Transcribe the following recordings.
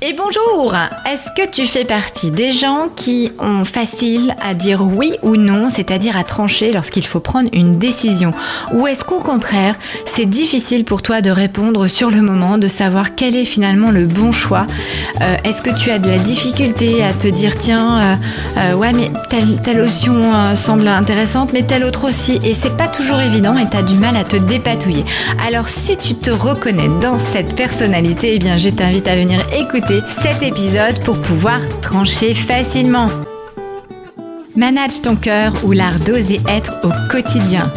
Et bonjour. Est-ce que tu fais partie des gens qui ont facile à dire oui ou non, c'est-à-dire à trancher lorsqu'il faut prendre une décision? Ou est-ce qu'au contraire, c'est difficile pour toi de répondre sur le moment, de savoir quel est finalement le bon choix? Euh, Est-ce que tu as de la difficulté à te dire tiens, euh, euh, ouais mais telle, telle option semble intéressante, mais telle autre aussi, et c'est pas toujours évident et tu du mal à te dépatouiller. Alors si tu te reconnais dans cette personnalité, eh bien je t'invite à venir écouter cet épisode pour pouvoir trancher facilement. Manage ton cœur ou l'art d'oser être au quotidien.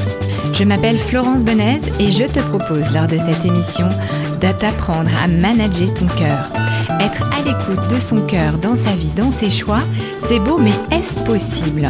Je m'appelle Florence Benez et je te propose lors de cette émission de t'apprendre à manager ton cœur. Être à l'écoute de son cœur dans sa vie, dans ses choix, c'est beau mais est-ce possible?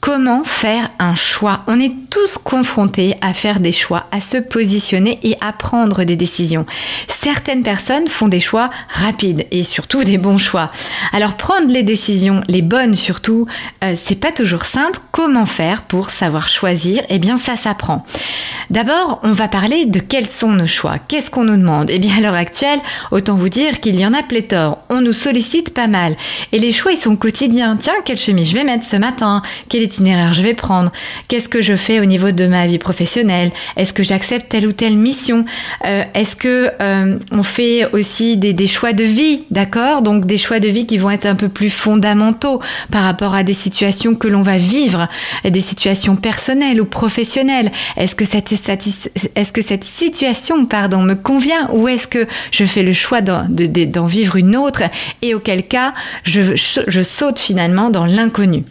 Comment faire un choix? On tous confrontés à faire des choix, à se positionner et à prendre des décisions. Certaines personnes font des choix rapides et surtout des bons choix. Alors prendre les décisions, les bonnes surtout, euh, c'est pas toujours simple. Comment faire pour savoir choisir? Eh bien ça s'apprend. D'abord, on va parler de quels sont nos choix. Qu'est-ce qu'on nous demande? Eh bien à l'heure actuelle, autant vous dire qu'il y en a pléthore. On nous sollicite pas mal et les choix ils sont quotidiens. Tiens, quelle chemise je vais mettre ce matin? Quel itinéraire je vais prendre? Qu'est-ce que je fais au niveau de ma vie professionnelle. Est-ce que j'accepte telle ou telle mission? Euh, Est-ce que euh, on fait aussi des, choix de vie, d'accord? Donc des choix de vie qui vont être un peu plus fondamentaux par rapport à des situations que l'on va vivre, des situations personnelles ou professionnelles. Est-ce que cette situation, pardon, me convient? Ou est-ce que je fais le choix d'en vivre une autre et auquel cas je saute finalement dans l'inconnu?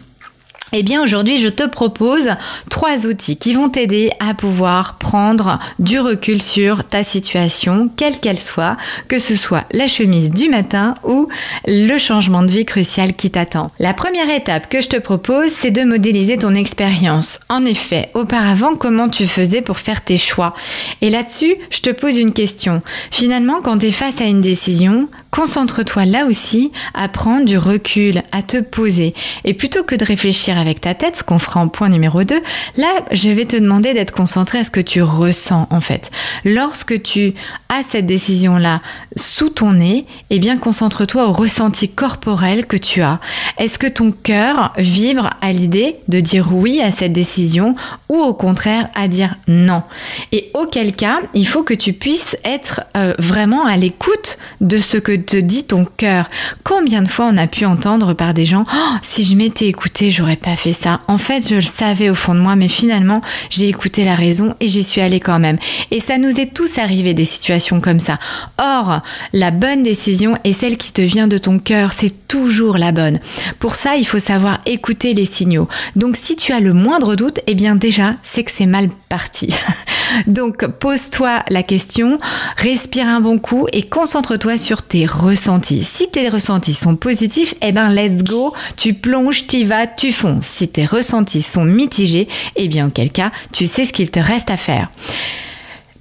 Eh bien aujourd'hui je te propose trois outils qui vont t'aider à pouvoir prendre du recul sur ta situation, quelle qu'elle soit, que ce soit la chemise du matin ou le changement de vie crucial qui t'attend. La première étape que je te propose, c'est de modéliser ton expérience. En effet, auparavant, comment tu faisais pour faire tes choix? Et là-dessus, je te pose une question. Finalement, quand tu es face à une décision, concentre-toi là aussi à prendre du recul, à te poser. Et plutôt que de réfléchir avec ta tête, ce qu'on fera en point numéro 2, là, je vais te demander d'être concentré à ce que tu ressens en fait. Lorsque tu as cette décision-là sous ton nez, eh bien concentre-toi au ressenti corporel que tu as. Est-ce que ton cœur vibre à l'idée de dire oui à cette décision ou au contraire à dire non? Et auquel cas, il faut que tu puisses être euh, vraiment à l'écoute de ce que te dit ton cœur. Combien de fois on a pu entendre par des gens oh, si je m'étais écouté, j'aurais pas fait ça. En fait, je le savais au fond de moi, mais finalement, j'ai écouté la raison et j'y suis allée quand même. Et ça nous est tous arrivé des situations comme ça. Or, la bonne décision est celle qui te vient de ton cœur. C'est toujours la bonne. Pour ça, il faut savoir écouter les signaux. Donc, si tu as le moindre doute, eh bien déjà, c'est que c'est mal parti. Donc, pose-toi la question, respire un bon coup et concentre-toi sur tes ressentis. Si tes ressentis sont positifs, eh ben, let's go. Tu plonges, t'y vas, tu fonces. Si tes ressentis sont mitigés, eh bien, auquel cas, tu sais ce qu'il te reste à faire.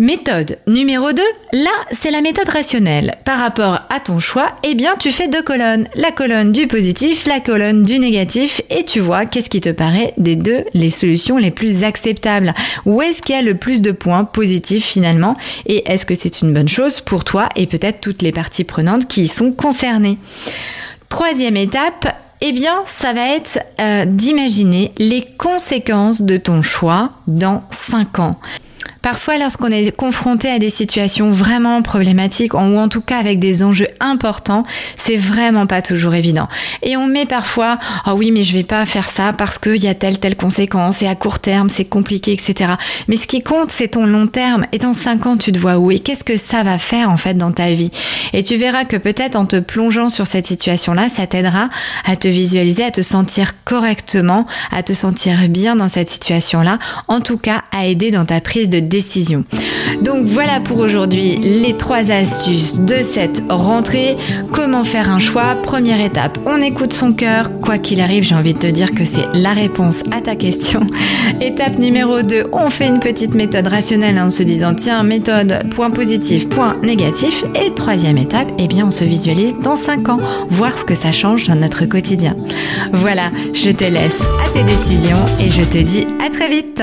Méthode numéro 2, là c'est la méthode rationnelle. Par rapport à ton choix, eh bien tu fais deux colonnes. La colonne du positif, la colonne du négatif et tu vois qu'est-ce qui te paraît des deux les solutions les plus acceptables. Où est-ce qu'il y a le plus de points positifs finalement? Et est-ce que c'est une bonne chose pour toi et peut-être toutes les parties prenantes qui y sont concernées? Troisième étape, eh bien, ça va être euh, d'imaginer les conséquences de ton choix dans 5 ans. Parfois, lorsqu'on est confronté à des situations vraiment problématiques, ou en tout cas avec des enjeux importants, c'est vraiment pas toujours évident. Et on met parfois, oh oui, mais je vais pas faire ça parce qu'il y a telle, telle conséquence, et à court terme, c'est compliqué, etc. Mais ce qui compte, c'est ton long terme. Et dans cinq ans, tu te vois où et qu'est-ce que ça va faire, en fait, dans ta vie? Et tu verras que peut-être en te plongeant sur cette situation-là, ça t'aidera à te visualiser, à te sentir correctement, à te sentir bien dans cette situation-là. En tout cas, à aider dans ta prise de Donc voilà pour aujourd'hui les trois astuces de cette rentrée. Comment faire un choix? Première étape, on écoute son cœur. Quoi qu'il arrive, j'ai envie de te dire que c'est la réponse à ta question. Étape numéro 2, on fait une petite méthode rationnelle en se disant tiens, méthode point positif, point négatif. Et troisième étape, eh bien on se visualise dans 5 ans, voir ce que ça change dans notre quotidien. Voilà, je te laisse à tes décisions et je te dis à très vite